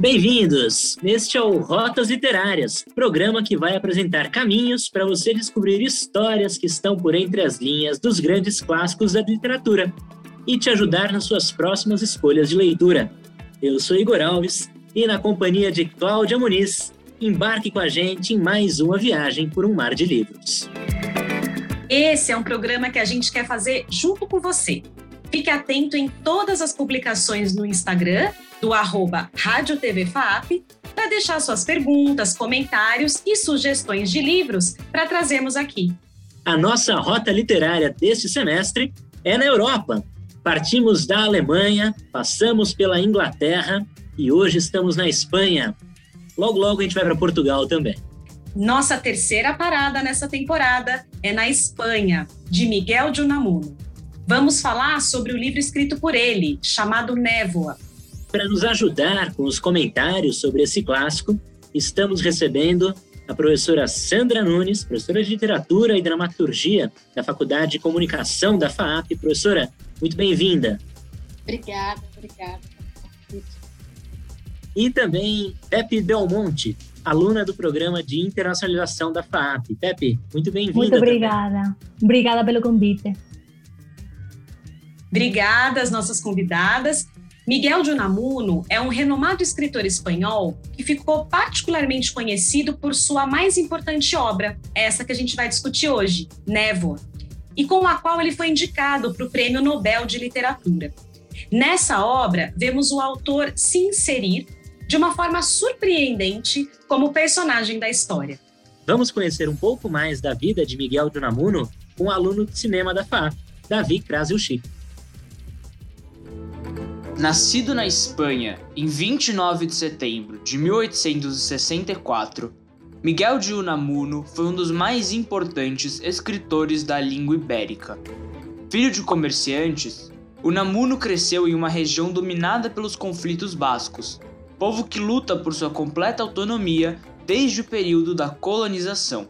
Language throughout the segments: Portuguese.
Bem-vindos! Este é o Rotas Literárias, programa que vai apresentar caminhos para você descobrir histórias que estão por entre as linhas dos grandes clássicos da literatura e te ajudar nas suas próximas escolhas de leitura. Eu sou Igor Alves e, na companhia de Cláudia Muniz, embarque com a gente em mais uma viagem por um mar de livros. Esse é um programa que a gente quer fazer junto com você. Fique atento em todas as publicações no Instagram do arroba Rádio TV FAP para deixar suas perguntas, comentários e sugestões de livros para trazermos aqui. A nossa rota literária deste semestre é na Europa. Partimos da Alemanha, passamos pela Inglaterra e hoje estamos na Espanha. Logo, logo a gente vai para Portugal também. Nossa terceira parada nessa temporada é na Espanha, de Miguel de Unamuno. Vamos falar sobre o livro escrito por ele, chamado Névoa, para nos ajudar com os comentários sobre esse clássico, estamos recebendo a professora Sandra Nunes, professora de Literatura e Dramaturgia da Faculdade de Comunicação da FAAP. Professora, muito bem-vinda. Obrigada, obrigada. E também Pepe Belmonte, aluna do programa de internacionalização da FAAP. Pepe, muito bem-vinda. Muito obrigada. Também. Obrigada pelo convite. Obrigada às nossas convidadas. Miguel de Unamuno é um renomado escritor espanhol que ficou particularmente conhecido por sua mais importante obra, essa que a gente vai discutir hoje, Névoa, e com a qual ele foi indicado para o Prêmio Nobel de Literatura. Nessa obra, vemos o autor se inserir de uma forma surpreendente como personagem da história. Vamos conhecer um pouco mais da vida de Miguel de Unamuno o aluno de cinema da FAP, Davi Krasilchik. Nascido na Espanha em 29 de setembro de 1864, Miguel de Unamuno foi um dos mais importantes escritores da língua ibérica. Filho de comerciantes, Unamuno cresceu em uma região dominada pelos conflitos bascos, povo que luta por sua completa autonomia desde o período da colonização.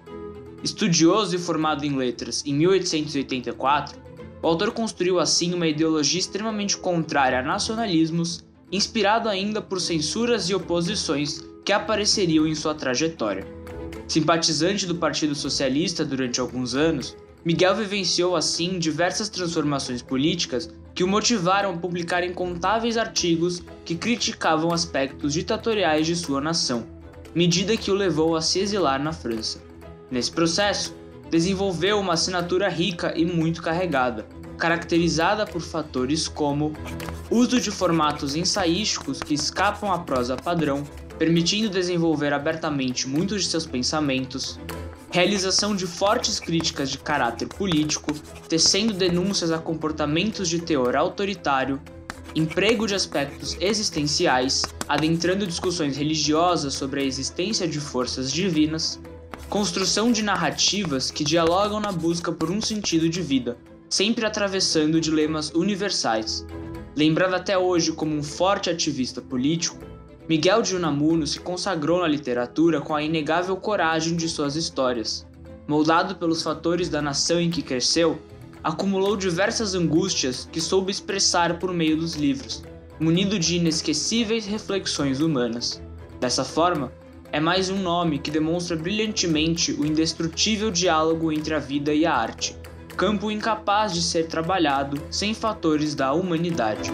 Estudioso e formado em letras em 1884, o autor construiu assim uma ideologia extremamente contrária a nacionalismos, inspirado ainda por censuras e oposições que apareceriam em sua trajetória. Simpatizante do Partido Socialista durante alguns anos, Miguel vivenciou assim diversas transformações políticas que o motivaram a publicar incontáveis artigos que criticavam aspectos ditatoriais de sua nação, medida que o levou a se exilar na França. Nesse processo, desenvolveu uma assinatura rica e muito carregada, caracterizada por fatores como uso de formatos ensaísticos que escapam à prosa padrão, permitindo desenvolver abertamente muitos de seus pensamentos, realização de fortes críticas de caráter político, tecendo denúncias a comportamentos de teor autoritário, emprego de aspectos existenciais, adentrando discussões religiosas sobre a existência de forças divinas, construção de narrativas que dialogam na busca por um sentido de vida, sempre atravessando dilemas universais. Lembrado até hoje como um forte ativista político, Miguel de Unamuno se consagrou na literatura com a inegável coragem de suas histórias. Moldado pelos fatores da nação em que cresceu, acumulou diversas angústias que soube expressar por meio dos livros, munido de inesquecíveis reflexões humanas. Dessa forma, é mais um nome que demonstra brilhantemente o indestrutível diálogo entre a vida e a arte, campo incapaz de ser trabalhado sem fatores da humanidade.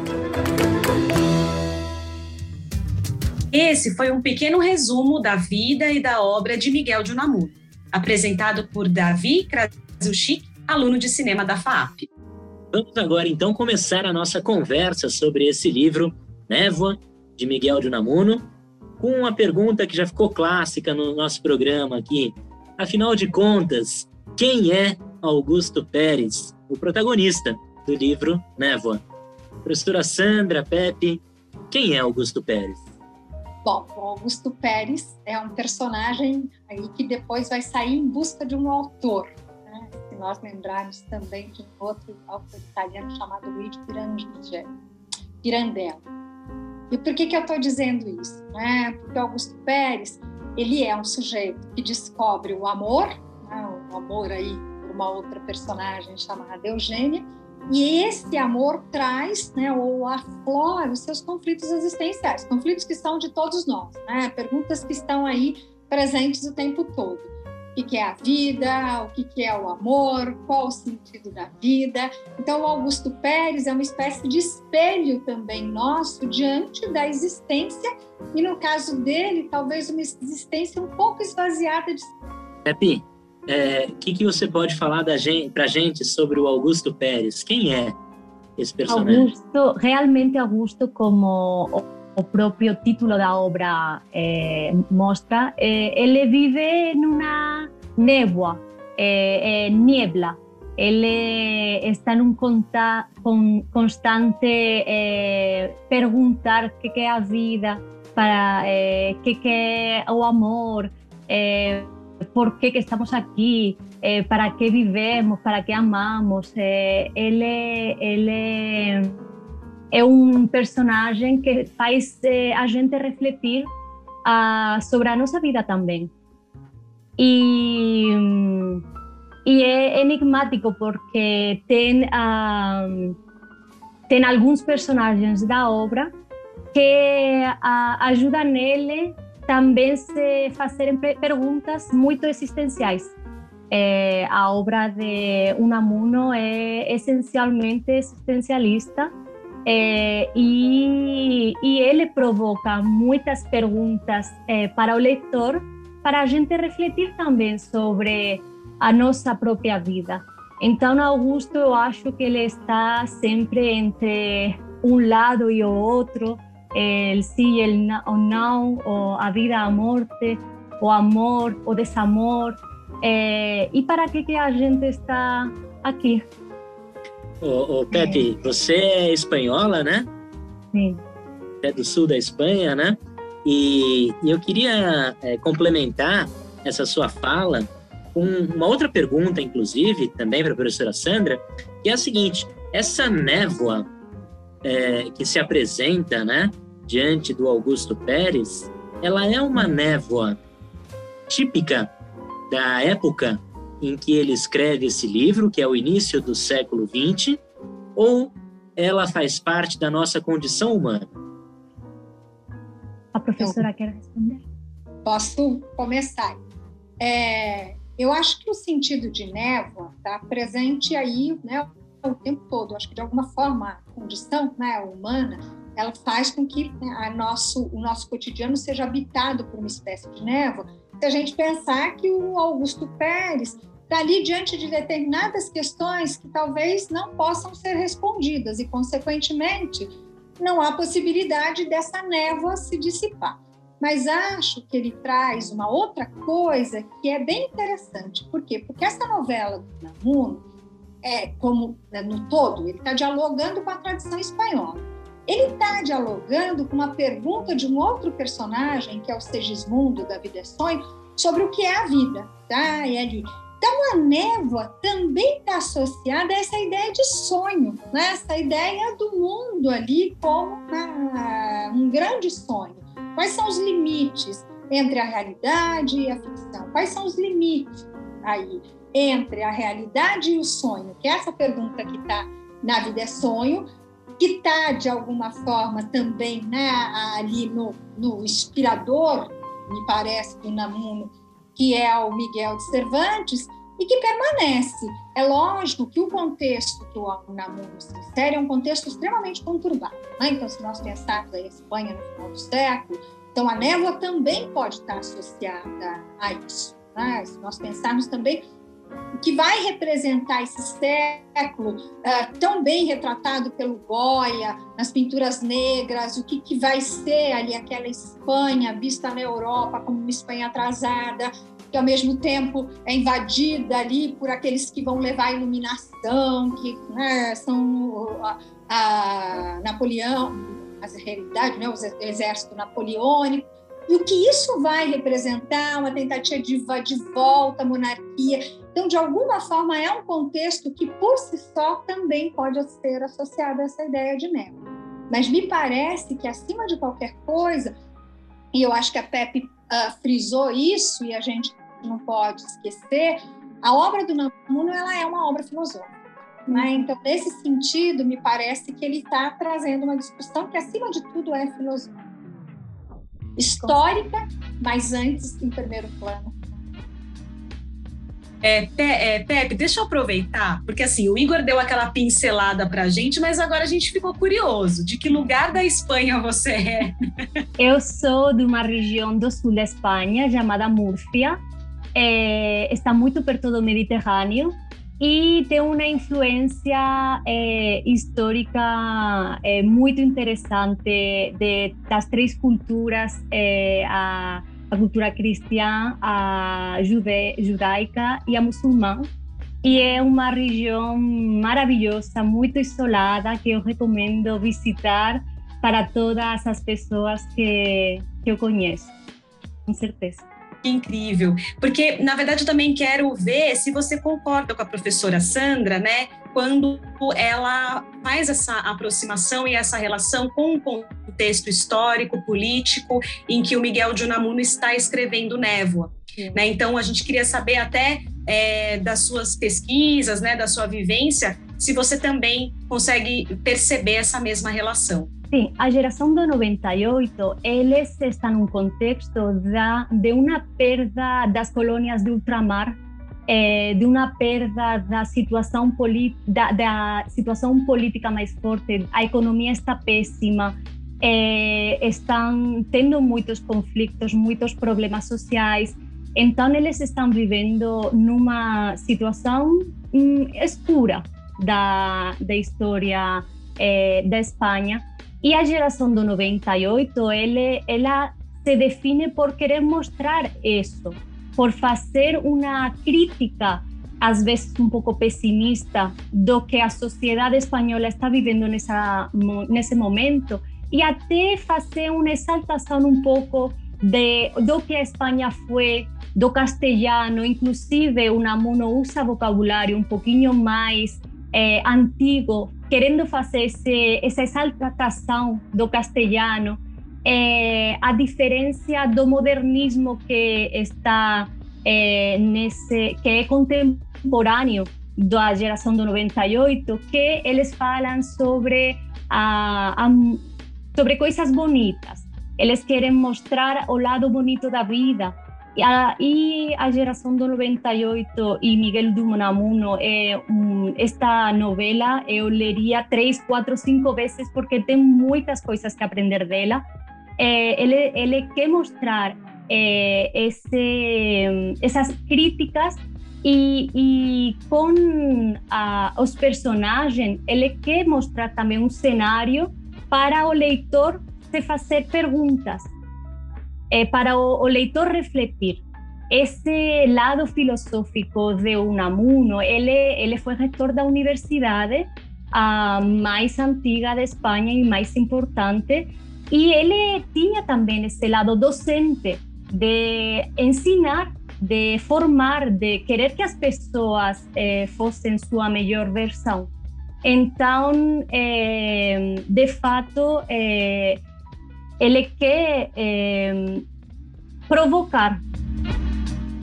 Esse foi um pequeno resumo da vida e da obra de Miguel de Unamuno, apresentado por Davi Krasuchik, aluno de cinema da FAAP. Vamos agora então começar a nossa conversa sobre esse livro, Névoa, de Miguel de Unamuno, com uma pergunta que já ficou clássica no nosso programa aqui. Afinal de contas, quem é Augusto Pérez, o protagonista do livro Névoa? Professora Sandra, Pepe, quem é Augusto Pérez? Bom, o Augusto Pérez é um personagem aí que depois vai sair em busca de um autor. Né? Se nós lembrarmos também de um outro autor italiano chamado Luigi Pirandello. E por que, que eu estou dizendo isso? Né? Porque Augusto Pérez ele é um sujeito que descobre o amor, né? o amor aí por uma outra personagem chamada Eugênia, E esse amor traz, né, ou aflora os seus conflitos existenciais, conflitos que são de todos nós, né? Perguntas que estão aí presentes o tempo todo. O que é a vida? O que é o amor? Qual o sentido da vida? Então, o Augusto Pérez é uma espécie de espelho também nosso diante da existência e, no caso dele, talvez uma existência um pouco esvaziada de. Pepe, o é, que, que você pode falar para a gente sobre o Augusto Pérez? Quem é esse personagem? Augusto, realmente Augusto, como o próprio título da obra eh, mostra, eh, ele vive numa névoa, eh, niebla. Ele está num conta, con, constante perguntar o que, que é a vida, para o que, que é o amor, por qué que estamos aquí, eh, para qué vivemos, para qué amamos. Eh, ele, ele é um personagem que faz eh, a gente refletir uh, sobre a nossa vida também. E, e é enigmático porque tem, uh, tem alguns personagens da obra que uh, ajudam ele também se fazerem perguntas muito existenciais. É, a obra de Unamuno é essencialmente existencialista é, e, e, ele provoca muitas perguntas é, para o leitor, para a gente refletir também sobre a nossa própria vida. Então, Augusto, eu acho que ele está sempre entre um lado e o outro, el sí, el no, o não, o a vida, a morte, o amor, o desamor. É, e para que, que a gente está aqui? Ô, ô Pepe, é. você é espanhola, né? Sim. É do sul da Espanha, né? E, e eu queria é, complementar essa sua fala com uma outra pergunta, inclusive, também para a professora Sandra, que é a seguinte: essa névoa é, que se apresenta, né, diante do Augusto Pérez, ela é uma névoa típica da época em que ele escreve esse livro, que é o início do século XX, ou ela faz parte da nossa condição humana? A professora quer responder? Posso começar. É, eu acho que o sentido de névoa está presente aí né, o tempo todo. Acho que, de alguma forma, a condição né, humana ela faz com que né, a nosso, o nosso cotidiano seja habitado por uma espécie de névoa. Se a gente pensar que o Augusto Pérez está ali diante de determinadas questões que talvez não possam ser respondidas e, consequentemente, não há possibilidade dessa névoa se dissipar. Mas acho que ele traz uma outra coisa que é bem interessante. Por quê? Porque essa novela do Namuno, é, como né, no todo, ele está dialogando com a tradição espanhola ele está dialogando com uma pergunta de um outro personagem, que é o Segismundo da Vida é Sonho, sobre o que é a vida. Tá? E. Então, a névoa também está associada a essa ideia de sonho, né? essa ideia do mundo ali como ah, um grande sonho. Quais são os limites entre a realidade e a ficção? Quais são os limites aí entre a realidade e o sonho? Que é essa pergunta que está na Vida é Sonho, que está, de alguma forma, também né, ali no, no inspirador, me parece, do Namuno, que é o Miguel de Cervantes, e que permanece. É lógico que o contexto que o Namuno se insere é um contexto extremamente conturbado. Né? Então, se nós pensarmos a Espanha no final do século, então a névoa também pode estar associada a isso. Né? Se nós pensarmos também que vai representar esse século uh, tão bem retratado pelo Goya nas pinturas negras, o que, que vai ser ali aquela Espanha vista na Europa como uma Espanha atrasada, que ao mesmo tempo é invadida ali por aqueles que vão levar a iluminação, que né, são a, a Napoleão, a realidade, né, o exército napoleônico. E o que isso vai representar? Uma tentativa de volta à monarquia. Então, de alguma forma, é um contexto que, por si só, também pode ser associado a essa ideia de névoa. Mas me parece que, acima de qualquer coisa, e eu acho que a Pepe uh, frisou isso, e a gente não pode esquecer, a obra do Namuno ela é uma obra filosófica. Né? Então, nesse sentido, me parece que ele está trazendo uma discussão que, acima de tudo, é filosófica. Histórica, mas antes, em primeiro plano, é, Pe é, Pepe, deixa eu aproveitar, porque assim, o Igor deu aquela pincelada pra gente, mas agora a gente ficou curioso. De que lugar da Espanha você é? Eu sou de uma região do sul da Espanha chamada Múrcia. É, está muito perto do Mediterrâneo e tem uma influência é, histórica é, muito interessante de, das três culturas, é, a a cultura cristã, a jude, judaica e a muçulmana. E é uma região maravilhosa, muito isolada, que eu recomendo visitar para todas as pessoas que, que eu conheço, com certeza. Incrível, porque na verdade eu também quero ver se você concorda com a professora Sandra, né? Quando ela faz essa aproximação e essa relação com o contexto histórico, político, em que o Miguel de Unamuno está escrevendo Névoa. Né? Então, a gente queria saber até é, das suas pesquisas, né, da sua vivência, se você também consegue perceber essa mesma relação. Sim, a geração do 98, eles estão num contexto de uma perda das colônias de ultramar, é, de uma perda da situação, política mais forte, a economia está péssima, é, estão tendo muitos conflitos, muitos problemas sociais, então eles estão vivendo numa situação hum, escura da, história é, da Espanha e a geração do 98, ele, ela se define por querer mostrar isso, por fazer uma crítica, às vezes um pouco pessimista, do que a sociedade espanhola está vivendo nessa, nesse momento, e até fazer uma exaltação um pouco de, do que a Espanha foi, do castelhano, inclusive o Namuno usa vocabulário um pouquinho mais antigo, querendo fazer esse, essa exaltação do castelhano, é, a diferença do modernismo que está é, nesse, que é contemporâneo da geração do 98, que eles falam sobre a, a, sobre coisas bonitas. Eles querem mostrar o lado bonito da vida, a, e a geração do 98 e Miguel de Unamuno, um, esta novela eu leria três, quatro, cinco vezes porque tem muitas coisas que aprender dela. É, ele, ele quer mostrar é, esse, essas críticas e, e com a, os personagens, ele quer mostrar também um cenário para o leitor se fazer perguntas eh, para o, leitor refletir. Esse lado filosófico de Unamuno, ele, ele foi reitor da universidade a mais antiga da Espanha e mais importante, e ele tinha também esse lado docente de ensinar, de formar, de querer que as pessoas eh, fossem sua melhor versão. Eh, de fato, eh, ele quer é, provocar.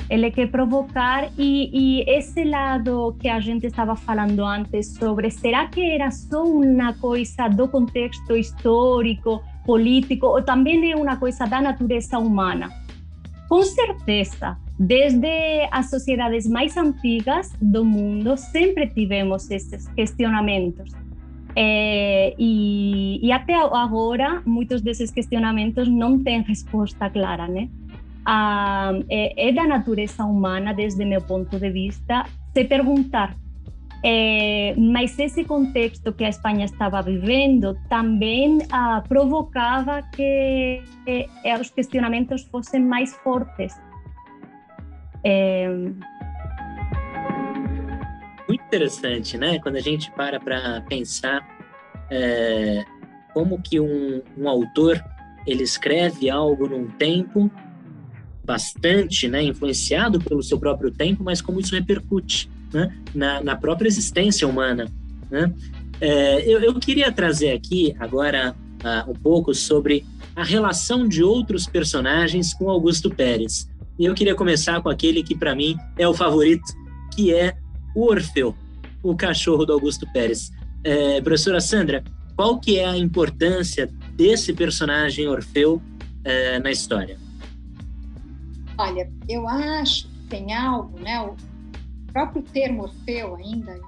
Ele quer provocar e, e, esse lado que a gente estava falando antes sobre será que era só uma coisa do contexto histórico, político ou também é uma coisa da natureza humana? Com certeza, desde as sociedades mais antigas do mundo sempre tivemos esses questionamentos. E, e, até agora, muitos desses questionamentos não têm resposta clara, né? Ah, é, é, da natureza humana, desde meu ponto de vista, se perguntar. É, mas esse contexto que a Espanha estava vivendo também ah, provocava que é, os questionamentos fossem mais fortes. Interessante, né? Quando a gente para para pensar é, como que um, um autor ele escreve algo num tempo bastante né, influenciado pelo seu próprio tempo, mas como isso repercute né, na, na própria existência humana. Né? É, eu, eu, queria trazer aqui agora uh, um pouco sobre a relação de outros personagens com Augusto Pérez. E eu queria começar com aquele que para mim é o favorito, que é o Orfeu. O cachorro do Augusto Pérez. É, professora Sandra, qual que é a importância desse personagem Orfeu é, na história? Olha, eu acho que tem algo, né? O próprio termo Orfeu ainda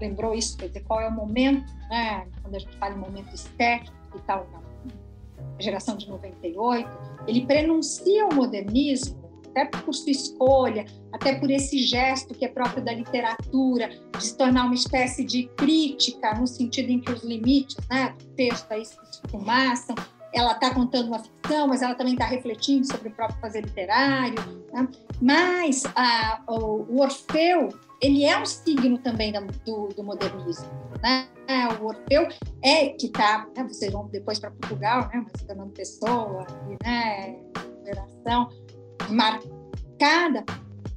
lembrou isso, quer dizer, qual é o momento, né? Quando a gente fala em momento estético e tal, na geração de 98, ele prenuncia o modernismo até por sua escolha, até por esse gesto que é próprio da literatura, de se tornar uma espécie de crítica, no sentido em que os limites né, do texto aí se esfumaçam, ela está contando uma ficção, mas ela também está refletindo sobre o próprio fazer literário. Né? Mas a, o, Orfeu, ele é um signo também do, do, modernismo. Né? O Orfeu é que está, né, vocês vão depois para Portugal, né, mas Fernando Pessoa, né, geração, marcada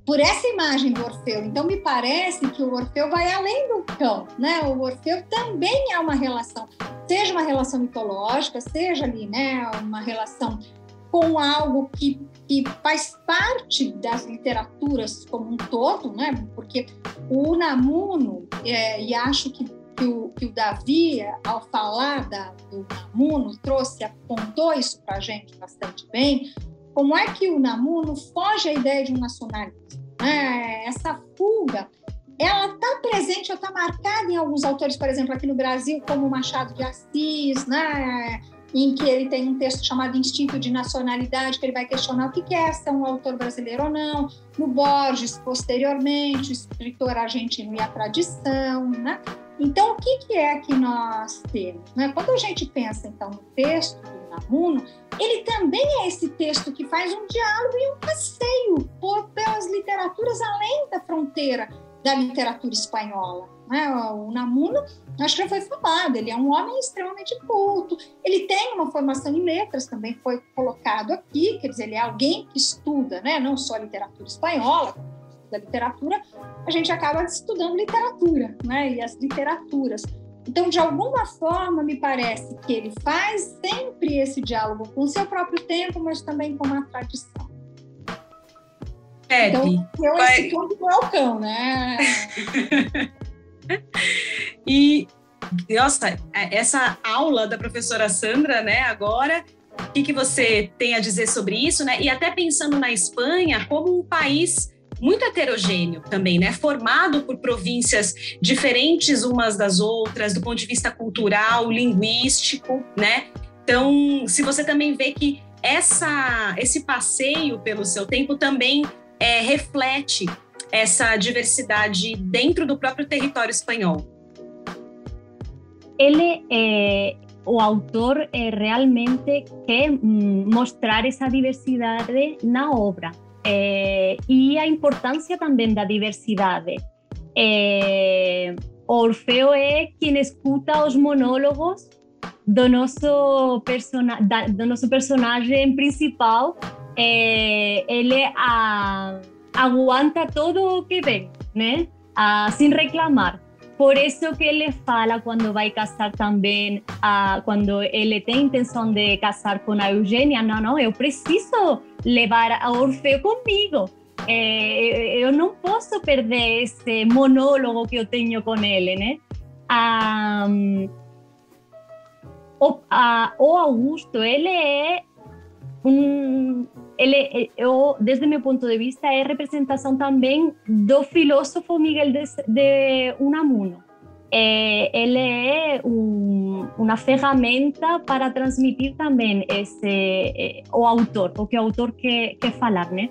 por essa imagem do Orfeu. Então, me parece que o Orfeu vai além do cão, né? O Orfeu também é uma relação, seja uma relação mitológica, seja ali, né, uma relação com algo que, que faz parte das literaturas como um todo, né? Porque o Unamuno, é, e acho que, que, o, que o Davi, ao falar da, do Unamuno, trouxe, apontou isso para a gente bastante bem, como é que o Namuno foge à ideia de um nacionalismo? Né? Essa fuga, ela está presente, ela está marcada em alguns autores, por exemplo, aqui no Brasil, como Machado de Assis, né? em que ele tem um texto chamado Instinto de Nacionalidade, que ele vai questionar o que é ser um autor brasileiro ou não. No Borges, posteriormente, o escritor argentino e a tradição. Né? Então, o que é que nós temos? Né? Quando a gente pensa, então, no texto do Namuno, ele também é esse texto que faz um diálogo e um passeio por, pelas literaturas além da fronteira da literatura espanhola. Né? O Namuno, acho que já foi falado, ele é um homem extremamente culto, ele tem uma formação em letras, também foi colocado aqui, quer dizer, ele é alguém que estuda, né? não só a literatura espanhola, da literatura, a gente acaba estudando literatura, né? E as literaturas. Então, de alguma forma, me parece que ele faz sempre esse diálogo com o seu próprio tempo, mas também com uma tradição. Pepe, então, eu vai... esse ponto do Alcão, né? e, nossa, essa aula da professora Sandra, né, agora, o que, que você tem a dizer sobre isso, né? E até pensando na Espanha como um país muito heterogêneo também, né? Formado por províncias diferentes umas das outras, do ponto de vista cultural, linguístico, né? Então, se você também vê que essa, esse passeio pelo seu tempo também é, reflete essa diversidade dentro do próprio território espanhol. Ele é, o autor é, realmente quer mostrar essa diversidade na obra. Eh, e a importância também da diversidade. Eh, Orfeo é quem escuta os monólogos do nosso, persona, principal. Eh, ele a, aguanta todo o que vem, né? Ah, sem reclamar. Por isso que ele fala quando vai casar também, ah, quando ele tem intenção de casar com a Eugênia, não, não, eu preciso levar a Orfeu comigo. É, eu não posso perder esse monólogo que eu tenho com ele, né? Um, o, a, o Augusto, ele é um, ele, eu, desde meu ponto de vista, é representação também do filósofo Miguel de, de Unamuno. É, ele é um, uma ferramenta para transmitir também esse, é, o autor, o que o autor quer, quer falar, né?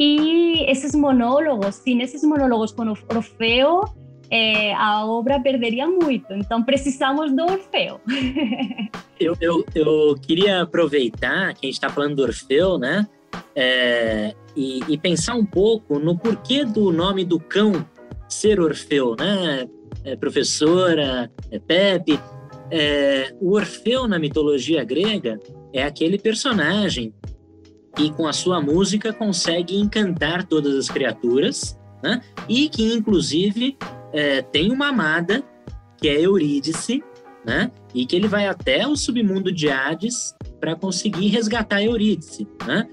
E esses monólogos, sem esses monólogos com Orfeu, é, a obra perderia muito. Então precisamos do Orfeu. eu, eu, eu queria aproveitar que a gente está falando do Orfeu, né? É, e, e, pensar um pouco no porquê do nome do cão ser Orfeu, né? É, professora, é, Pepe. É, o Orfeu na mitologia grega é aquele personagem que com a sua música consegue encantar todas as criaturas, né? E que inclusive é, tem uma amada que é Eurídice, né? E que ele vai até o submundo de Hades para conseguir resgatar Eurídice, né?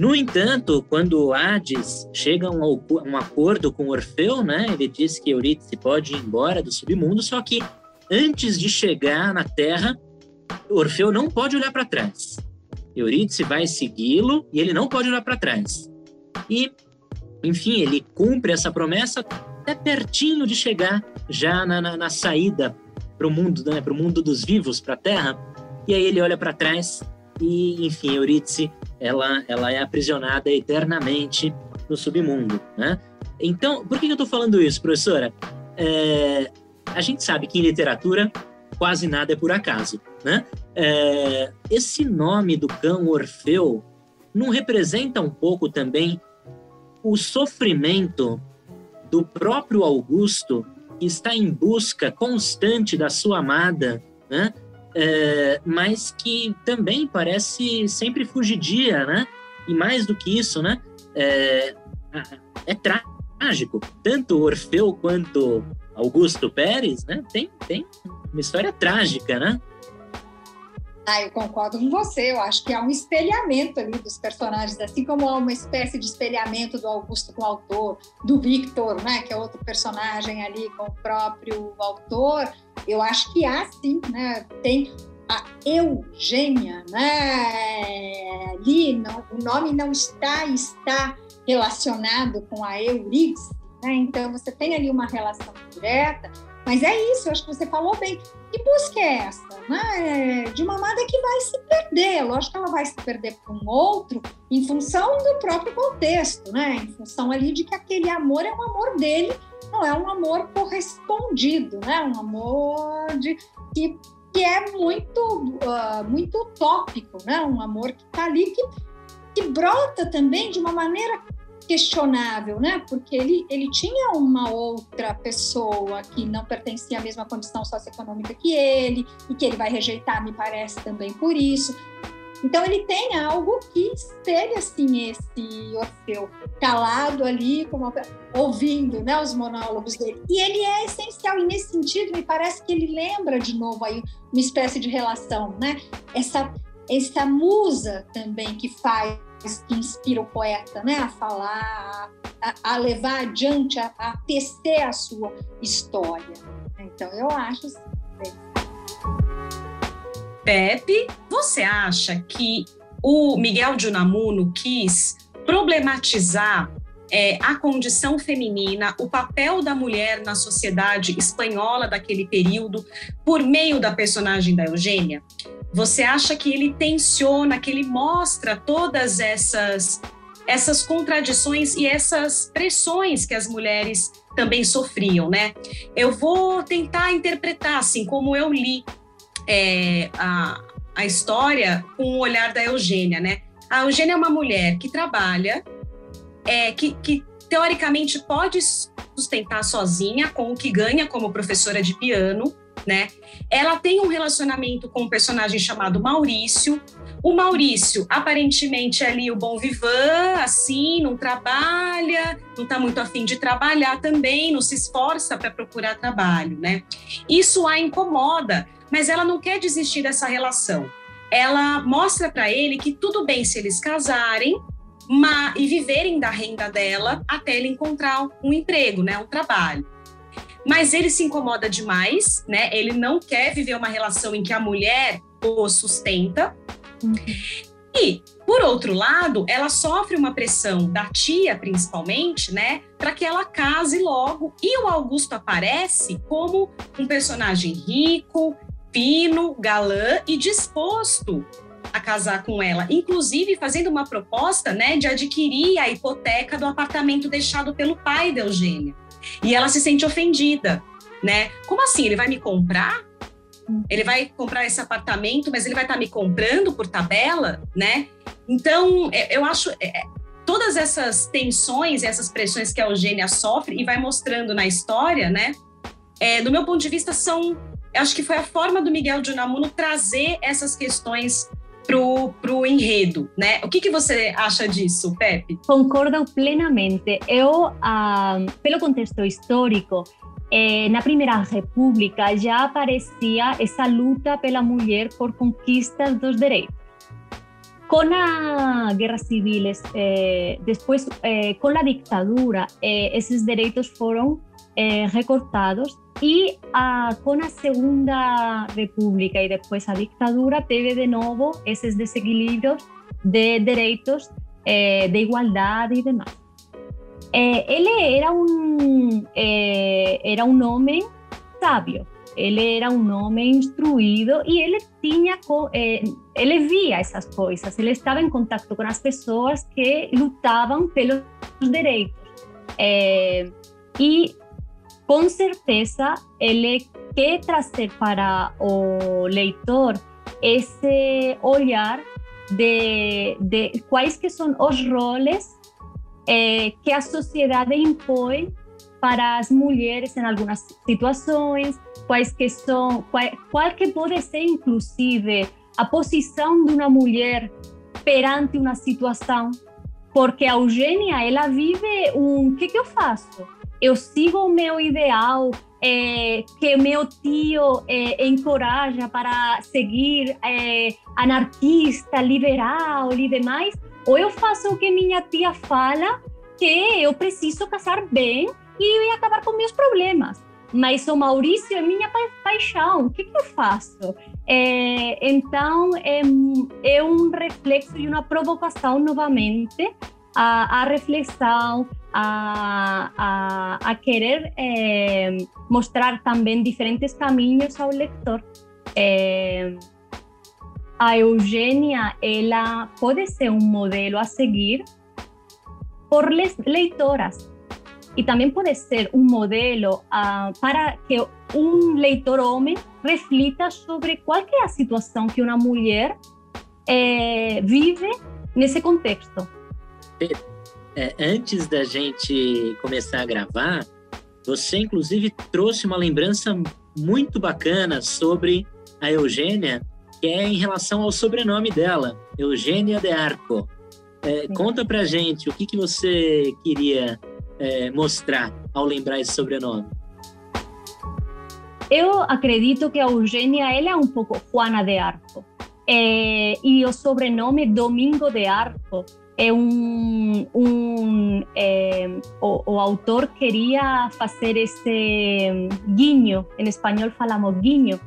No entanto, quando Hades chega a um, acordo com Orfeu, né, ele diz que Eurídice pode ir embora do submundo, só que antes de chegar na Terra, Orfeu não pode olhar para trás. Eurídice vai segui-lo e ele não pode olhar para trás. E, enfim, ele cumpre essa promessa até pertinho de chegar já na, na, na saída para o mundo, né, para o mundo dos vivos, para a Terra. E aí ele olha para trás e, enfim, Eurídice, ela, ela é aprisionada eternamente no submundo, né? Então, por que eu estou falando isso, professora? É, a gente sabe que em literatura quase nada é por acaso, né? É, esse nome do cão Orfeu não representa um pouco também o sofrimento do próprio Augusto que está em busca constante da sua amada, né? É, mas que também parece sempre fugidia, né? E mais do que isso, né? É, é trágico. Tanto Orfeu quanto Augusto Pérez, né? Tem, tem uma história trágica, né? Ah, eu concordo com você. Eu acho que há um espelhamento ali dos personagens, assim como há uma espécie de espelhamento do Augusto com o autor, do Victor, né, que é outro personagem ali com o próprio autor. Eu acho que há sim, né? Tem a Eugênia, né? Ali não, o nome não está está relacionado com a Eurídice, né? Então você tem ali uma relação direta mas é isso, eu acho que você falou bem. Busca é essa? Né? De uma amada que vai se perder. Lógico que ela vai se perder para um outro em função do próprio contexto, né? Em função ali de que aquele amor é um amor dele, não é um amor correspondido, né? Um amor de que, que é muito uh, muito utópico, né? Um amor que está ali que que brota também de uma maneira questionável, né? Porque ele, ele tinha uma outra pessoa que não pertencia à mesma condição socioeconômica que ele, e que ele vai rejeitar, me parece, também por isso. Então ele tem algo que espelha assim esse Orfeu calado ali, como, ouvindo, né, os monólogos dele. E ele é essencial e nesse sentido me parece que ele lembra de novo aí uma espécie de relação, né? Essa essa musa também que faz que inspira o poeta né, a falar, a, a levar adiante, a, a, tecer a sua história. Então, eu acho. Assim, Pepe, você acha que o Miguel de Unamuno quis problematizar é, a condição feminina, o papel da mulher na sociedade espanhola daquele período, por meio da personagem da Eugênia? Você acha que ele tensiona, que ele mostra todas essas essas contradições e essas pressões que as mulheres também sofriam, né? Eu vou tentar interpretar assim como eu li é, a, a história com o olhar da Eugênia, né? A Eugênia é uma mulher que trabalha, é, que, que teoricamente pode sustentar sozinha com o que ganha como professora de piano, né? Ela tem um relacionamento com um personagem chamado Maurício. O Maurício, aparentemente, é ali o bom vivan, assim, não trabalha, não está muito afim de trabalhar também, não se esforça para procurar trabalho, né? Isso a incomoda, mas ela não quer desistir dessa relação. Ela mostra para ele que tudo bem se eles casarem, e viverem da renda dela até ele encontrar um emprego, né, um trabalho mas ele se incomoda demais, né? Ele não quer viver uma relação em que a mulher o sustenta. Uhum. E, por outro lado, ela sofre uma pressão da tia, principalmente, né, para que ela case logo. E o Augusto aparece como um personagem rico, fino, galã e disposto a casar com ela, inclusive fazendo uma proposta, né, de adquirir a hipoteca do apartamento deixado pelo pai de Eugênia. E ela se sente ofendida, né? Como assim? Ele vai me comprar? Ele vai comprar esse apartamento, mas ele vai estar tá me comprando por tabela, né? Então, é, eu acho é, é, todas essas tensões, essas pressões que a Eugênia sofre e vai mostrando na história, né? É, do meu ponto de vista, são. Acho que foi a forma do Miguel de Unamuno trazer essas questões para o enredo, né? O que, que você acha disso, Pepe? Concordo plenamente. Eu, ah, pelo contexto histórico, eh, na Primeira República já aparecia essa luta pela mulher por conquistas dos direitos. con la guerra civil, eh, después eh, con la dictadura, eh, esos derechos fueron recortados y ah, con la Segunda República y después la dictadura, teve de nuevo esos desequilibrios de derechos de igualdad y demás. él era un, era un hombre sabio, ele era um homem instruído e ele tinha eh, ele via essas coisas ele estava em contato com as pessoas que lutavam pelos direitos eh, e com certeza ele quer trazer para o leitor esse olhar de, de quais que são os roles eh, que a sociedade impõe para as mulheres em algumas situações, quais que são, qual, qual que pode ser inclusive a posição de uma mulher perante uma situação, porque a Eugênia ela vive um, o que que eu faço? Eu sigo o meu ideal é, que meu tio é, encoraja para seguir é, anarquista, liberal e demais, ou eu faço o que minha tia fala, que eu preciso casar bem e acabar com meus problemas. Mas o Maurício é minha pa paixão, o que, que eu faço? É, então, é, é um reflexo e uma provocação novamente a, a reflexão, a, a, a querer é, mostrar também diferentes caminhos ao leitor. É, a Eugênia, ela pode ser um modelo a seguir por leitoras, y también puede ser un modelo uh, para que um leitor homem reflita sobre qual é a situação que uma mulher é, vive nesse contexto. É, antes da gente começar a gravar, você inclusive trouxe uma lembrança muito bacana sobre a Eugênia, que é em relação ao sobrenome dela, Eugênia de Arco. É, conta pra gente o que, que você queria é, mostrar ao lembrar esse sobrenome? Eu acredito que a Eugênia ela é um pouco Juana de Arco. É, e o sobrenome Domingo de Arco é um, um é, o, o, autor queria fazer esse guinho, em espanhol falamos guinho,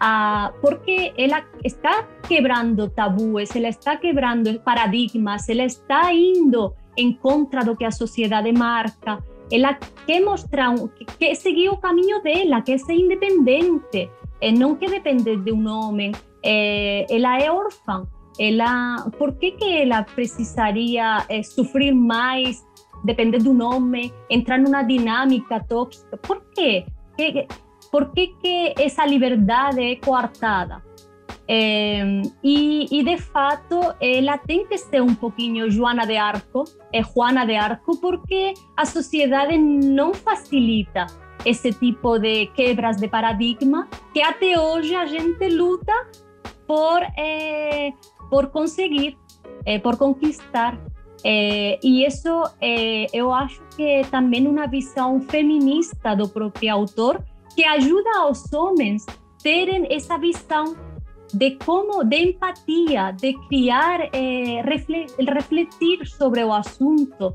ah, porque ela está quebrando tabúes, ela está quebrando paradigmas, ela está indo em contra do que a sociedade marca. Ela quer mostrar, quer seguir o caminho dela, quer ser independente, não quer depender de um homem. ela é órfã. Por que, que ela precisaria sofrer mais, depender de um homem, entrar numa dinâmica tóxica? Por quê? Por que, que essa liberdade é coartada? Eh, y, y, de fato, ela tem que ser um pouquinho Joana de Arco, é Juana de Arco, porque a sociedade não facilita esse tipo de quebras de paradigma que até hoje a gente luta por, eh, por conseguir, eh, por conquistar. Eh, e isso eu acho que é também uma visão feminista do próprio autor que ajuda aos homens terem essa visão de cómo, de empatía, de criar, eh, refletir sobre o asunto.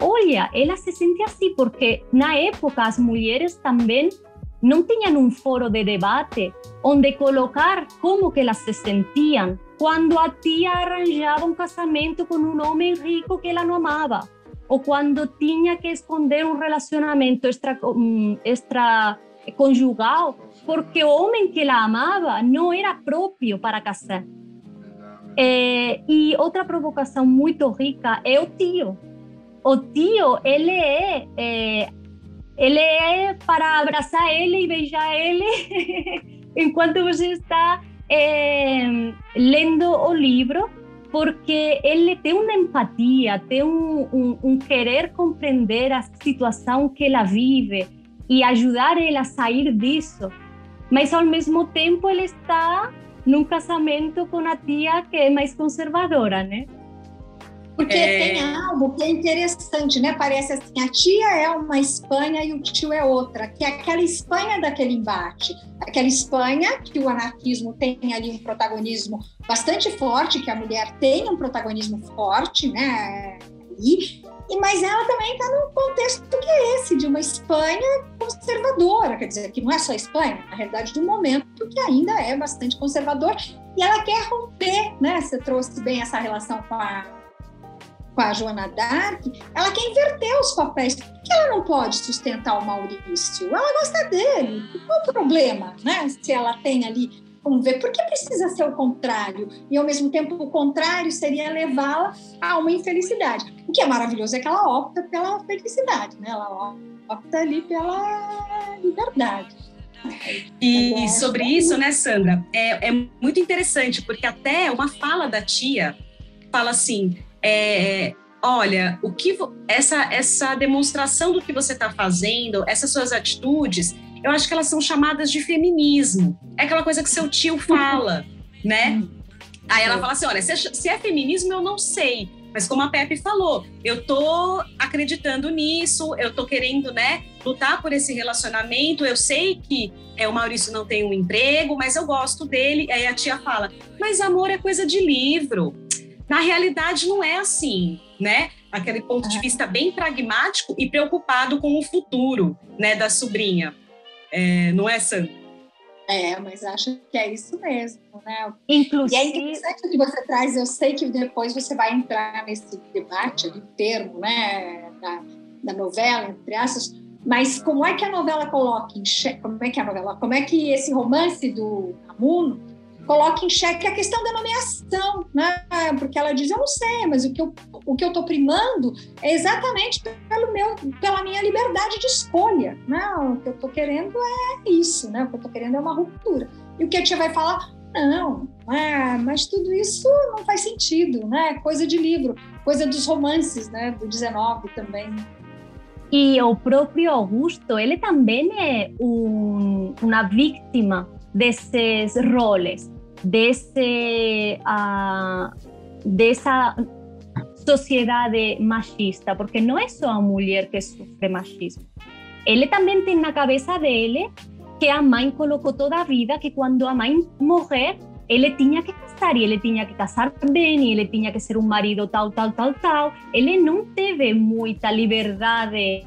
Olha, ela se sente assim porque na época as mulheres também não tinham um foro de debate onde colocar como que elas se sentiam quando a tia arranjava um casamento com um homem rico que ela não amava ou quando tinha que esconder um relacionamento extra, um, extra conjugal porque o homem que ela amava não era próprio para casar. É, e outra provocação muito rica é o tio. O tio, ele é, é ele é para abraçar ele e beijar ele enquanto você está é, lendo o livro, porque ele tem uma empatia, tem um, um, um querer compreender a situação que ela vive, e ajudar ele a sair disso. Mas ao mesmo tempo ele está num casamento com a tia que é mais conservadora, né? Porque é... tem algo que é interessante, né? Parece assim, a tia é uma Espanha e o tio é outra, que é aquela Espanha daquele embate. Aquela Espanha que o anarquismo tem ali um protagonismo bastante forte, que a mulher tem um protagonismo forte, né? E, e mas ela também está num contexto que é esse, de uma Espanha conservadora, quer dizer, que não é só a Espanha, na realidade, do momento que ainda é bastante conservador, e ela quer romper, né? Você trouxe bem essa relação com a com a Joana Dark, ela quer inverter os papéis. Por que ela não pode sustentar o Maurício? Ela gosta dele. Qual o problema, né? Se ela tem ali, vamos ver, por que precisa ser o contrário? E ao mesmo tempo o contrário seria levá-la a uma infelicidade. O que é maravilhoso é que ela opta pela felicidade, né? Ela opta ali pela liberdade. E, e sobre isso, né, Sandra, é, é muito interessante, porque até uma fala da tia fala assim: é, olha, o que essa essa demonstração do que você está fazendo, essas suas atitudes, eu acho que elas são chamadas de feminismo. É aquela coisa que seu tio fala, né? Aí ela fala assim, olha, se é, se é feminismo eu não sei, mas como a Pepe falou, eu tô acreditando nisso, eu tô querendo, né, lutar por esse relacionamento. Eu sei que é, o Maurício não tem um emprego, mas eu gosto dele. Aí a tia fala: Mas amor é coisa de livro. Na realidade, não é assim, né? Aquele ponto de é. vista bem pragmático e preocupado com o futuro, né, da sobrinha. É, não é, Sandra? É, mas acho que é isso mesmo, né? Inclusive... E é interessante o que você traz, eu sei que depois você vai entrar nesse debate, ali, termo, né, da, da novela, entre aspas, mas como é que a novela coloca como é que a novela, como é que esse romance do Amuno coloca em xeque a questão da nomeação, né? Porque ela diz, eu não sei, mas o que eu o que eu estou primando é exatamente pelo meu, pela minha liberdade de escolha, né? O que eu estou querendo é isso, né? O que eu estou querendo é uma ruptura. E o que a tia vai falar, não, é, mas tudo isso não faz sentido, né? Coisa de livro, coisa dos romances, né? Do 19 também. E o próprio Augusto, ele também é um, uma vítima desses roles de, ese, uh, de esa sociedade machista, porque não é só a mulher que sofre machismo. Ele também tem na cabeça dele que a mãe colocou toda vida que quando a mãe morrer, ele tinha que casar e ele tinha que casar bem e ele tinha que ser um marido tal, tal, tal, tal. Ele não teve muita liberdade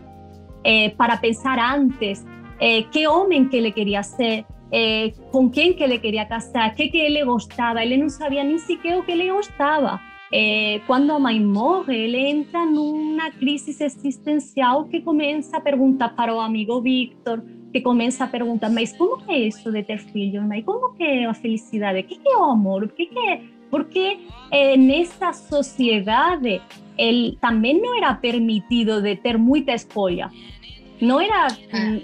eh, para pensar antes eh, que homem que ele queria ser, eh, com quem que ele queria casar, o que, que ele gostava. Ele não sabia nem sequer o que ele gostava. Eh, quando a mãe morre, ele entra numa crise existencial que começa a perguntar para o amigo Victor, que começa a perguntar, mas como que é isso de ter filhos? Mas como que é a felicidade? O que, que é o amor? O que, que é? Porque eh, nessa sociedade ele também não era permitido de ter muita escolha. Não era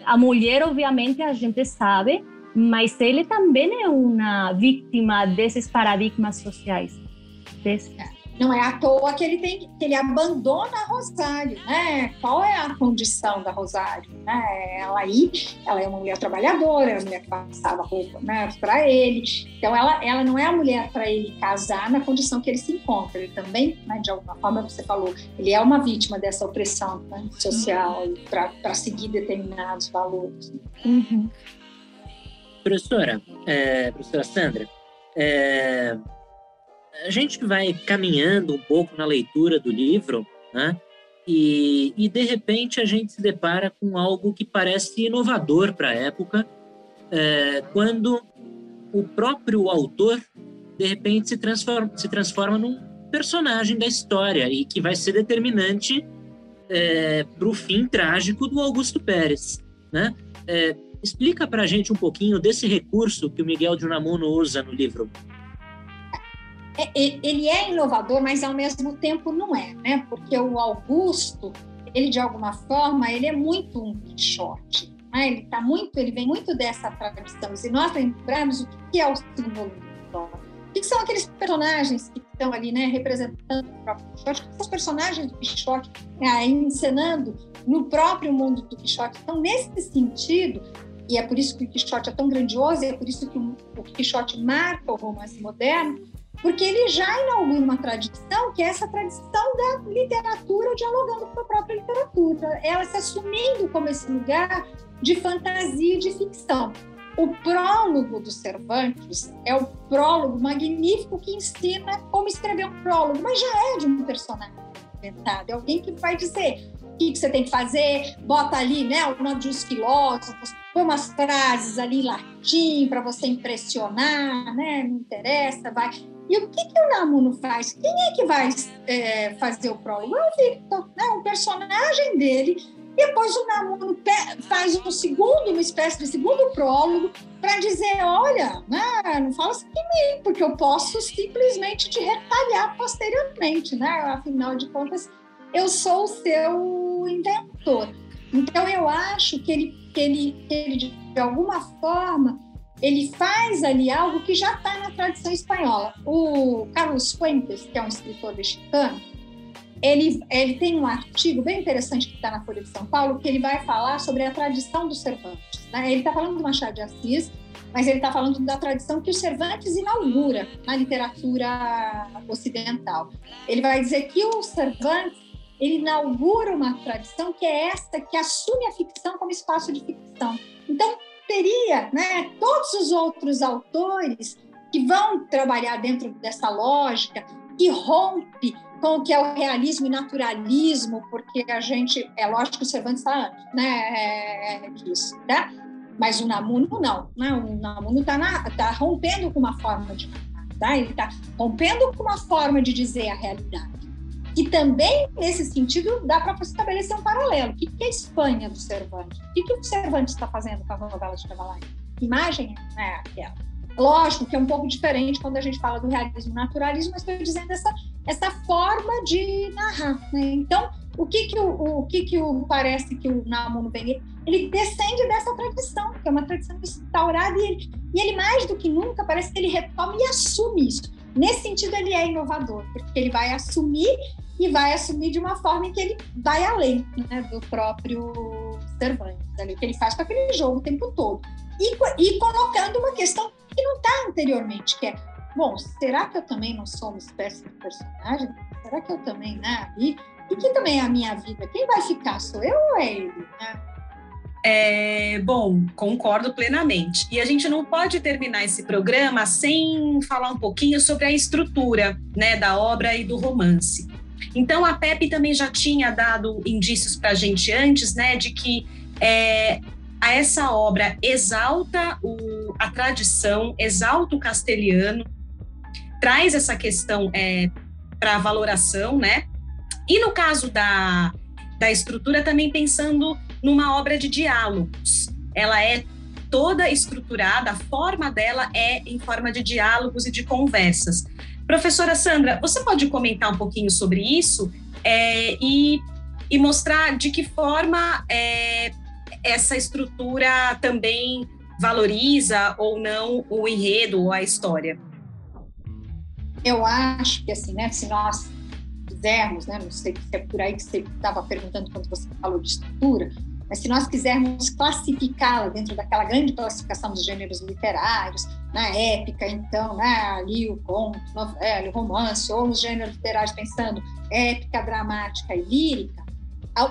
a mulher, obviamente, a gente sabe, mas ele também é uma vítima desses paradigmas sociais. Desse. Não é à toa que ele tem que ele abandona Rosário, né? Qual é a condição da Rosário? Né? Ela aí, ela é uma mulher trabalhadora, é uma mulher que passava roupa, né, para ele. Então ela, ela não é a mulher para ele casar na condição que ele se encontra. Ele também, né, de alguma forma você falou, ele é uma vítima dessa opressão né, social para seguir determinados valores. Uhum. Professora, é, professora Sandra, é, a gente vai caminhando um pouco na leitura do livro, né? E, e de repente a gente se depara com algo que parece inovador para a época, é, quando o próprio autor de repente se transforma, se transforma num personagem da história e que vai ser determinante é, para o fim trágico do Augusto Pérez, né? É, explica para a gente um pouquinho desse recurso que o Miguel de Unamuno usa no livro. É, ele é inovador, mas ao mesmo tempo não é, né? Porque o Augusto, ele de alguma forma, ele é muito um Quixote. Né? Ele tá muito, ele vem muito dessa tradição. Se nós lembrarmos o que é o símbolo do que são aqueles personagens que estão ali, né, representando o próprio Quixote? Que são os personagens do Quixote né, encenando no próprio mundo do Quixote. Então, nesse sentido, e é por isso que o Quixote é tão grandioso, e é por isso que o Quixote marca o romance moderno, porque ele já inaugura uma tradição que é essa tradição da literatura dialogando com a própria literatura, ela se assumindo como esse lugar de fantasia e de ficção. O prólogo do Cervantes é o prólogo magnífico que ensina como escrever um prólogo, mas já é de um personagem inventado, é alguém que vai dizer o que, você tem que fazer, bota ali né, o nome dos filósofos, põe umas frases ali em latim para você impressionar, né, não interessa, vai. E o que, que o Namuno faz? Quem é que vai é, fazer o prólogo? É o Victor, né, um personagem dele depois o Namuno faz um segundo, uma espécie de segundo prólogo, para dizer: olha, né, não fala assim de mim, porque eu posso simplesmente te retalhar posteriormente, né? Afinal de contas, eu sou o seu inventor. Então, eu acho que ele, que ele, que ele de alguma forma, ele faz ali algo que já está na tradição espanhola. O Carlos Fuentes, que é um escritor mexicano, ele, ele tem um artigo bem interessante que está na Folha de São Paulo, que ele vai falar sobre a tradição do Cervantes. Né? Ele está falando do Machado de Assis, mas ele está falando da tradição que o Cervantes inaugura na literatura ocidental. Ele vai dizer que o Cervantes ele inaugura uma tradição que é esta que assume a ficção como espaço de ficção. Então teria, né, todos os outros autores que vão trabalhar dentro dessa lógica que rompe com o que é o realismo e naturalismo, porque a gente, é lógico que o Cervantes está antes, né, é, disso, né? Mas o Namuno não, né? O Namuno está tá rompendo com uma forma de tá? Ele está rompendo com uma forma de dizer a realidade. E também, nesse sentido, dá para estabelecer um paralelo. O que é a Espanha do Cervantes? O que, o Cervantes está fazendo com a novela de Cavalaria? Imagem é aquela? Lógico que é um pouco diferente quando a gente fala do realismo naturalismo, mas estou dizendo essa, essa forma de narrar. Né? Então, o que que o, o que que o parece que o Namuno vem ele descende dessa tradição, que é uma tradição instaurada e ele, e ele mais do que nunca parece que ele retoma e assume isso. Nesse sentido, ele é inovador, porque ele vai assumir e vai assumir de uma forma em que ele vai além né, do próprio Cervantes, ali, que ele faz com aquele jogo o tempo todo. E, e colocando uma questão que não está anteriormente, que é, bom, será que eu também não sou uma espécie de personagem? Será que eu também, né? E, e que também é a minha vida? Quem vai ficar? Sou eu ou é ele? Né? É, bom, concordo plenamente. E a gente não pode terminar esse programa sem falar um pouquinho sobre a estrutura né, da obra e do romance. Então, a Pepe também já tinha dado indícios para a gente antes, né, de que é, a essa obra exalta o, a tradição, exalta o castelhano, traz essa questão é, para valoração, né? E no caso da, da estrutura, também pensando numa obra de diálogos. Ela é toda estruturada, a forma dela é em forma de diálogos e de conversas. Professora Sandra, você pode comentar um pouquinho sobre isso é, e, e mostrar de que forma é, essa estrutura também valoriza ou não o enredo ou a história? Eu acho que assim, né, se nós quisermos, né, não sei se é por aí que você estava perguntando quando você falou de estrutura, mas se nós quisermos classificá-la dentro daquela grande classificação dos gêneros literários, na épica, então, né, ali o conto, novela, o romance, ou os gêneros literários pensando épica, dramática e lírica,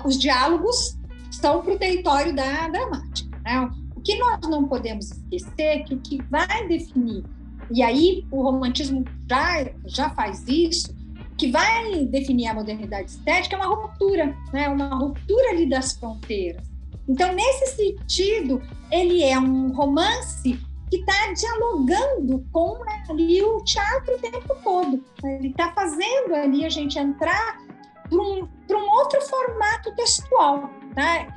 os diálogos estão para o território da dramática. Né? O que nós não podemos esquecer é que o que vai definir, e aí o romantismo já, já faz isso, que vai definir a modernidade estética é uma ruptura, né? uma ruptura ali das fronteiras. Então, nesse sentido, ele é um romance que está dialogando com né, ali o teatro o tempo todo. Ele está fazendo ali a gente entrar para um, um outro formato textual. Tá?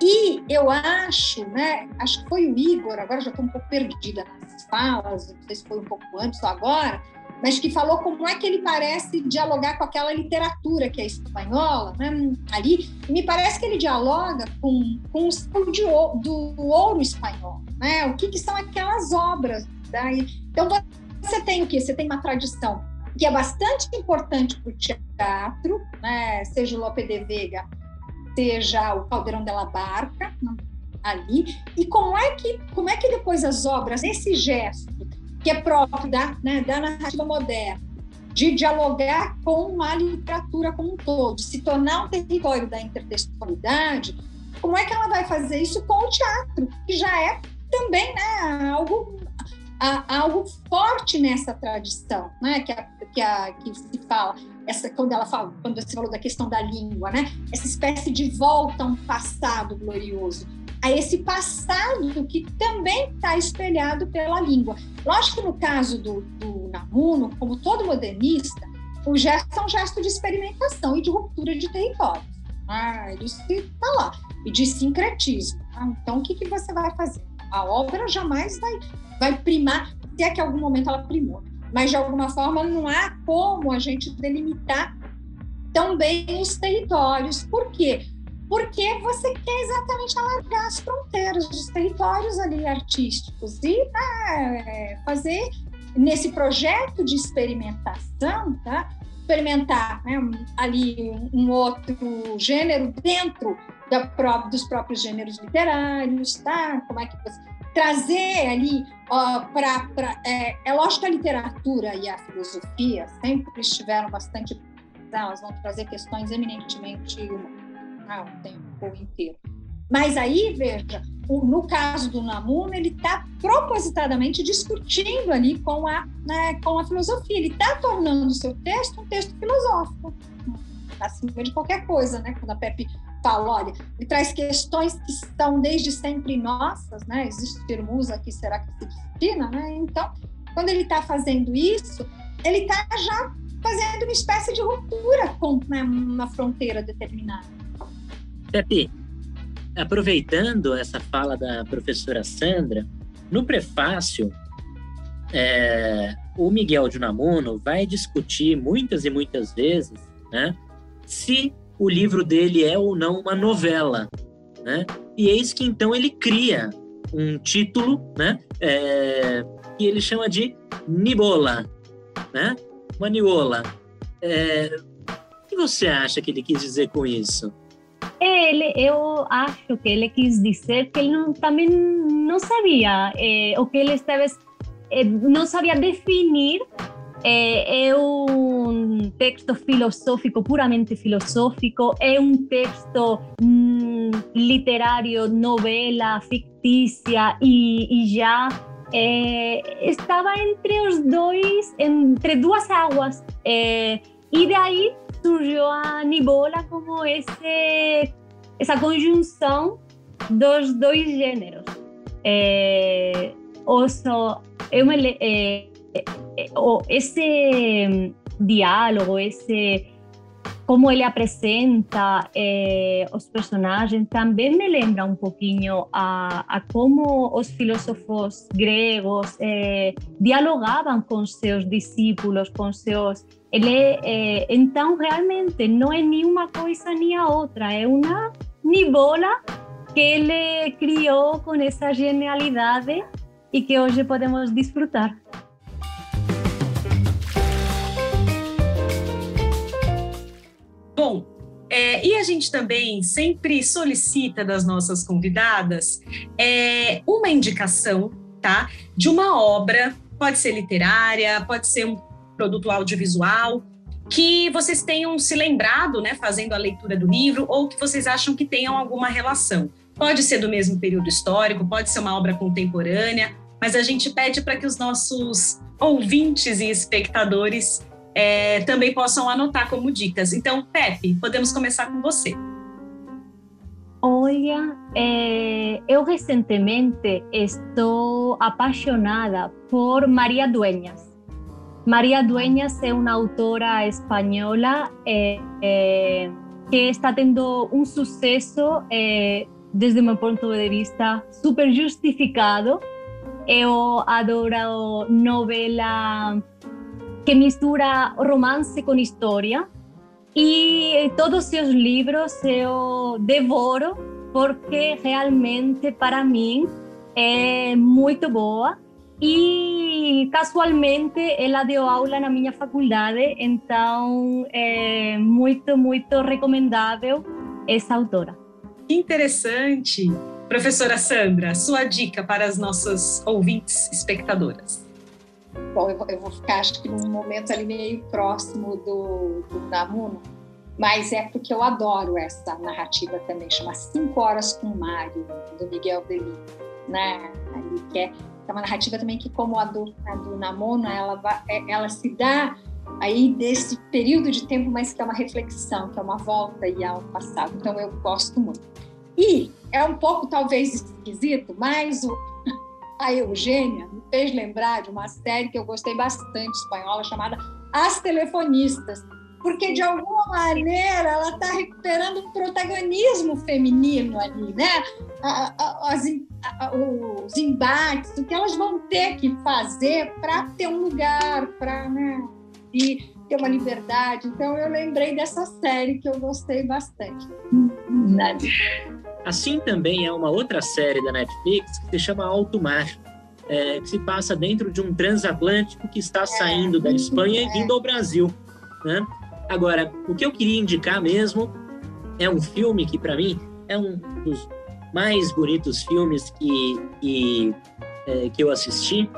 E eu acho, né, acho que foi o Igor, agora já estou um pouco perdida nas falas, não sei se foi um pouco antes ou agora, mas que falou como é que ele parece dialogar com aquela literatura que é espanhola, né, ali, e me parece que ele dialoga com, com o de, do, do ouro espanhol, né, o que, que são aquelas obras. Daí. Então, você tem o quê? Você tem uma tradição que é bastante importante para o teatro, né, seja o Lope de Vega seja o Caldeirão della Barca ali. E como é que como é que depois as obras, esse gesto, que é próprio da, né, da narrativa moderna, de dialogar com a literatura como um todo, se tornar um território da intertextualidade, como é que ela vai fazer isso com o teatro, que já é também né, algo, algo forte nessa tradição, né, que, a, que, a, que se fala, essa, quando ela fala, quando você falou da questão da língua, né, essa espécie de volta a um passado glorioso a esse passado que também está espelhado pela língua. Lógico que no caso do, do Namuno, como todo modernista, o gesto é um gesto de experimentação e de ruptura de territórios. Ah, ele está lá. E de sincretismo. Ah, então, o que, que você vai fazer? A obra jamais vai, vai primar, se é que em algum momento ela primou. Mas, de alguma forma, não há como a gente delimitar tão bem os territórios. Por quê? Porque você quer exatamente alargar as fronteiras dos territórios ali artísticos e né, fazer nesse projeto de experimentação, tá? experimentar né, ali um outro gênero dentro da, dos próprios gêneros literários, tá? Como é que você trazer ali para é, é lógico que a literatura e a filosofia sempre estiveram bastante elas vão trazer questões eminentemente humanas ah, o tempo inteiro. Mas aí, veja, no caso do Namuno, ele está propositadamente discutindo ali com a, né, com a filosofia. Ele está tornando o seu texto um texto filosófico, acima de qualquer coisa, né? Quando a Pepe fala, olha, ele traz questões que estão desde sempre nossas, né? Existe termos aqui, será que se destina, né? Então, quando ele está fazendo isso, ele está já fazendo uma espécie de ruptura com né, uma fronteira determinada. Pepe, aproveitando essa fala da professora Sandra, no prefácio, é, o Miguel de Unamuno vai discutir muitas e muitas vezes né, se o livro dele é ou não uma novela. Né? E eis que então ele cria um título né, é, que ele chama de Nibola, né? uma Niola. É, o que você acha que ele quis dizer com isso? Ele, eu acho que ele quis dizer que ele não, também não sabia eh, o que ele estava, eh, não sabia definir é, é, um texto filosófico, puramente filosófico, é um texto hum, literário, novela, fictícia e, e já entre os dois, entre duas águas. É, e daí surgiu a Nibola como esse, essa conjunção dos dois gêneros. É, oso, eu me, é, é, esse diálogo, esse como ele apresenta eh, os personagens também me lembra um pouquinho a, a como os filósofos gregos eh, dialogavam com seus discípulos, com seus ele, é, então, realmente, não é nenhuma coisa nem a outra, é uma nibola que ele criou com essa genialidade e que hoje podemos desfrutar. Bom, é, e a gente também sempre solicita das nossas convidadas é, uma indicação, tá? De uma obra, pode ser literária, pode ser um produto audiovisual, que vocês tenham se lembrado, né, fazendo a leitura do livro, ou que vocês acham que tenham alguma relação. Pode ser do mesmo período histórico, pode ser uma obra contemporânea, mas a gente pede para que os nossos ouvintes e espectadores é, também possam anotar como dicas. Então, Pepe, podemos começar com você. Olha, eh, eu recentemente estou apaixonada por Maria Dueñas. María Dueñas es una autora española eh, eh, que está teniendo un suceso eh, desde mi punto de vista súper justificado. Yo adoro novela que mistura romance con historia y todos sus libros yo devoro porque realmente para mí es muy boa e casualmente ela deu aula na minha faculdade, então é muito, muito recomendável essa autora. Interessante. Professora Sandra, sua dica para as nossas ouvintes espectadoras. Bom, eu, vou ficar acho que num momento ali meio próximo do, do Namuno, mas é porque eu adoro essa narrativa também, chama Cinco Horas com Mário, do Miguel Delí, né? Ali, que é, é uma narrativa também que, como a do, a do ela, é, ela se dá aí desse período de tempo, mas que é uma reflexão, que é uma volta e ao passado. Então eu gosto muito. E é um pouco talvez esquisito, mas o, a Eugênia me fez lembrar de uma série que eu gostei bastante espanhola chamada As Telefonistas, porque de alguma maneira ela está recuperando um protagonismo feminino ali, né? As, os embates, o que elas vão ter que fazer para ter um lugar, para né, ter uma liberdade. Então eu lembrei dessa série que eu gostei bastante. Nada. Assim também é uma outra série da Netflix que se chama Alto Mar, é, que se passa dentro de um transatlântico que está é, saindo da Espanha e vindo ao Brasil. Né? Agora, o que eu queria indicar mesmo é um filme que, para mim, é um dos mais bonitos filmes que, que, é, que eu assisti.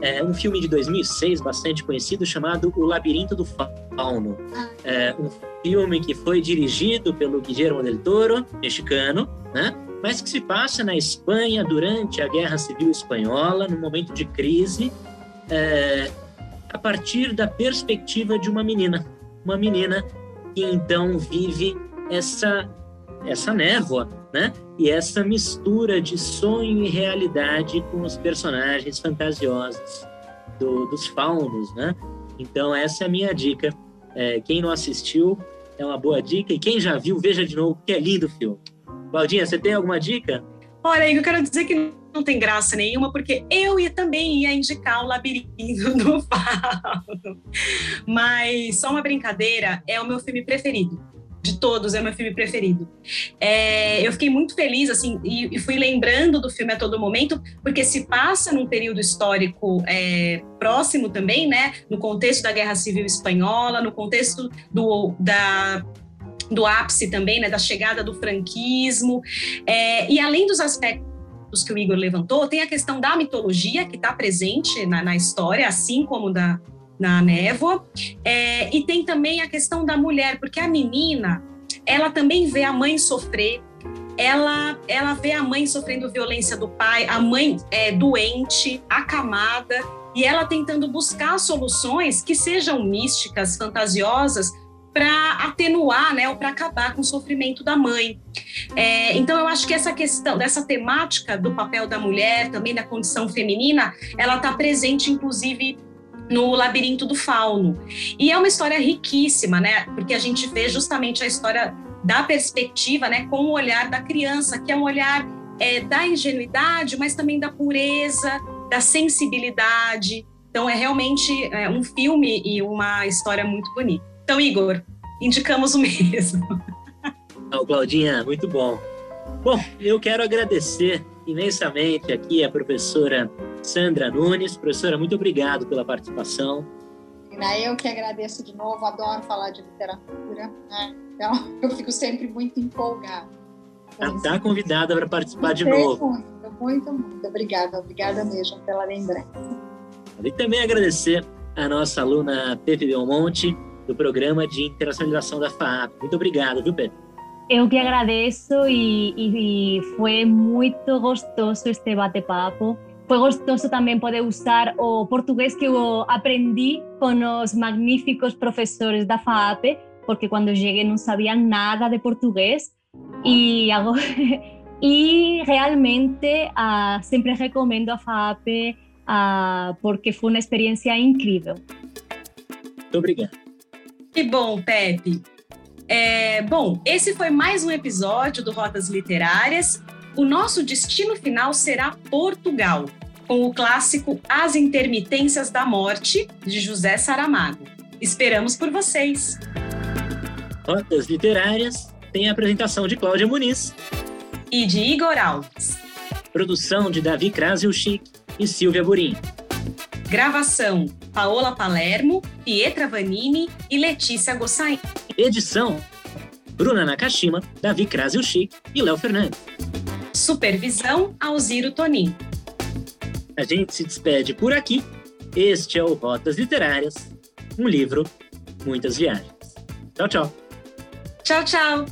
É um filme de 2006, bastante conhecido, chamado O Labirinto do Fauno. É um filme que foi dirigido pelo Guillermo del Toro, mexicano, né? mas que se passa na Espanha durante a Guerra Civil Espanhola, num momento de crise, é, a partir da perspectiva de uma menina. Uma menina que então vive essa, essa névoa, né? E essa mistura de sonho e realidade com os personagens fantasiosos do, dos faunos, né? Então, essa é a minha dica. É, quem não assistiu, é uma boa dica. E quem já viu, veja de novo, que é lindo o filme. Valdinha, você tem alguma dica? Olha, eu quero dizer que não tem graça nenhuma, porque eu ia, também ia indicar o Labirinto do Fauno. Mas, só uma brincadeira, é o meu filme preferido de todos, é meu filme preferido. É, eu fiquei muito feliz, assim, e, e, fui lembrando do filme a todo momento, porque se passa num período histórico é, próximo também, né? No contexto da Guerra Civil Espanhola, no contexto do, da do ápice também, né, da chegada do franquismo, é, e além dos aspectos que o Igor levantou, tem a questão da mitologia que está presente na, na, história, assim como da, na névoa. É, e tem também a questão da mulher, porque a menina, ela também vê a mãe sofrer, ela, ela vê a mãe sofrendo violência do pai, a mãe é, doente, acamada, e ela tentando buscar soluções que sejam místicas, fantasiosas, para atenuar, né, ou para acabar com o sofrimento da mãe. É, então, eu acho que essa questão, dessa temática do papel da mulher, também da condição feminina, ela está presente, inclusive, no Labirinto do Fauno. E é uma história riquíssima, né? Porque a gente vê justamente a história da perspectiva, né, com o olhar da criança, que é um olhar é, da ingenuidade, mas também da pureza, da sensibilidade. Então, é realmente é, um filme e uma história muito bonita. Então, Igor, indicamos o mesmo. Não, Claudinha, muito bom. Bom, eu quero agradecer imensamente aqui a professora Sandra Nunes. Professora, muito obrigado pela participação. Eu que agradeço de novo, adoro falar de literatura, né? então eu fico sempre muito empolgada. Está convidada para participar de novo. Muito, muito, muito obrigada, obrigada mesmo pela lembrança. E também agradecer a nossa aluna Pepe Belmonte, do programa de internacionalização da FAP. Muito obrigado, viu, Pepe? Eu que agradeço e, e, e foi muito gostoso este bate-papo. Foi gostoso também poder usar o português que eu aprendi com os magníficos professores da FAP, porque quando cheguei não sabia nada de português. E, agora, e realmente uh, sempre recomendo a FAP uh, porque foi uma experiência incrível. Muito obrigado. Que bom, Pepe. É, bom, esse foi mais um episódio do Rotas Literárias. O nosso destino final será Portugal, com o clássico As Intermitências da Morte, de José Saramago. Esperamos por vocês. Rotas Literárias tem a apresentação de Cláudia Muniz e de Igor Alves. Produção de Davi Krasilchik e Silvia Burim. Gravação Paola Palermo, Pietra Vanini e Letícia Gossain. Edição Bruna Nakashima, Davi Krasilchik e Léo Fernandes. Supervisão Alziro Tonin. A gente se despede por aqui Este é o Rotas Literárias, um livro, muitas viagens. Tchau, tchau. Tchau, tchau.